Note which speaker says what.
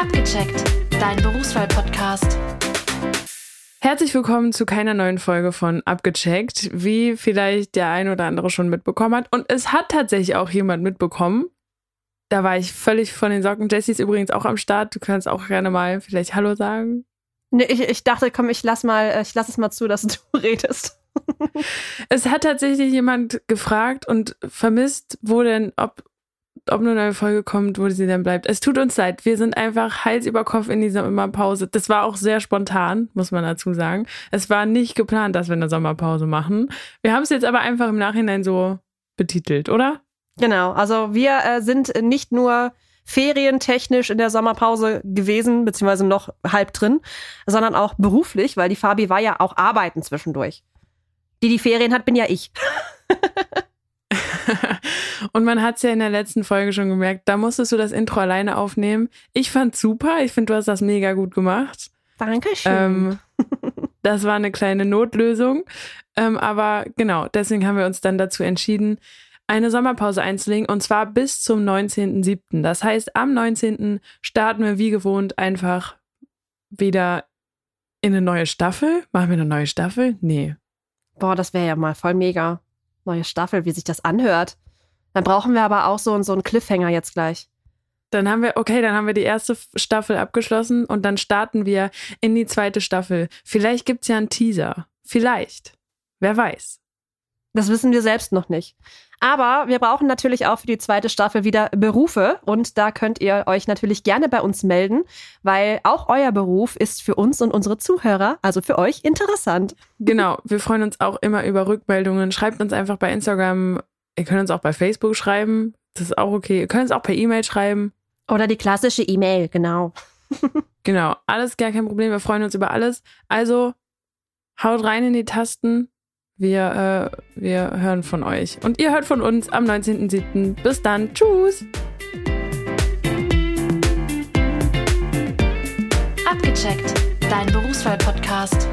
Speaker 1: Abgecheckt, dein Berufswahl-Podcast.
Speaker 2: Herzlich willkommen zu keiner neuen Folge von Abgecheckt, wie vielleicht der ein oder andere schon mitbekommen hat. Und es hat tatsächlich auch jemand mitbekommen. Da war ich völlig von den Socken. Jessie ist übrigens auch am Start. Du kannst auch gerne mal vielleicht Hallo sagen.
Speaker 3: Nee, ich, ich dachte, komm, ich lass mal, äh, ich lass es mal zu, dass du redest.
Speaker 2: es hat tatsächlich jemand gefragt und vermisst, wo denn, ob, ob eine neue Folge kommt, wo sie denn bleibt. Es tut uns leid. Wir sind einfach Hals über Kopf in dieser Sommerpause. Das war auch sehr spontan, muss man dazu sagen. Es war nicht geplant, dass wir eine Sommerpause machen. Wir haben es jetzt aber einfach im Nachhinein so betitelt, oder?
Speaker 3: Genau. Also wir äh, sind nicht nur ferientechnisch in der Sommerpause gewesen, beziehungsweise noch halb drin, sondern auch beruflich, weil die Fabi war ja auch arbeiten zwischendurch. Die die Ferien hat, bin ja ich.
Speaker 2: Und man hat es ja in der letzten Folge schon gemerkt, da musstest du das Intro alleine aufnehmen. Ich fand's super. Ich finde, du hast das mega gut gemacht.
Speaker 3: Dankeschön.
Speaker 2: Ähm, das war eine kleine Notlösung. Ähm, aber genau, deswegen haben wir uns dann dazu entschieden, eine Sommerpause einzulegen und zwar bis zum 19.07. Das heißt, am 19. starten wir wie gewohnt einfach wieder in eine neue Staffel. Machen wir eine neue Staffel? Nee.
Speaker 3: Boah, das wäre ja mal voll mega. Neue Staffel, wie sich das anhört. Dann brauchen wir aber auch so, so einen Cliffhanger jetzt gleich.
Speaker 2: Dann haben wir, okay, dann haben wir die erste Staffel abgeschlossen und dann starten wir in die zweite Staffel. Vielleicht gibt es ja einen Teaser. Vielleicht. Wer weiß.
Speaker 3: Das wissen wir selbst noch nicht. Aber wir brauchen natürlich auch für die zweite Staffel wieder Berufe und da könnt ihr euch natürlich gerne bei uns melden, weil auch euer Beruf ist für uns und unsere Zuhörer, also für euch, interessant.
Speaker 2: Genau, wir freuen uns auch immer über Rückmeldungen. Schreibt uns einfach bei Instagram, ihr könnt uns auch bei Facebook schreiben, das ist auch okay. Ihr könnt es auch per E-Mail schreiben.
Speaker 3: Oder die klassische E-Mail, genau.
Speaker 2: genau, alles gar kein Problem, wir freuen uns über alles. Also haut rein in die Tasten wir, äh, wir hören von euch. Und ihr hört von uns am 19.07. Bis dann. Tschüss.
Speaker 1: Abgecheckt. Dein Berufswahl-Podcast.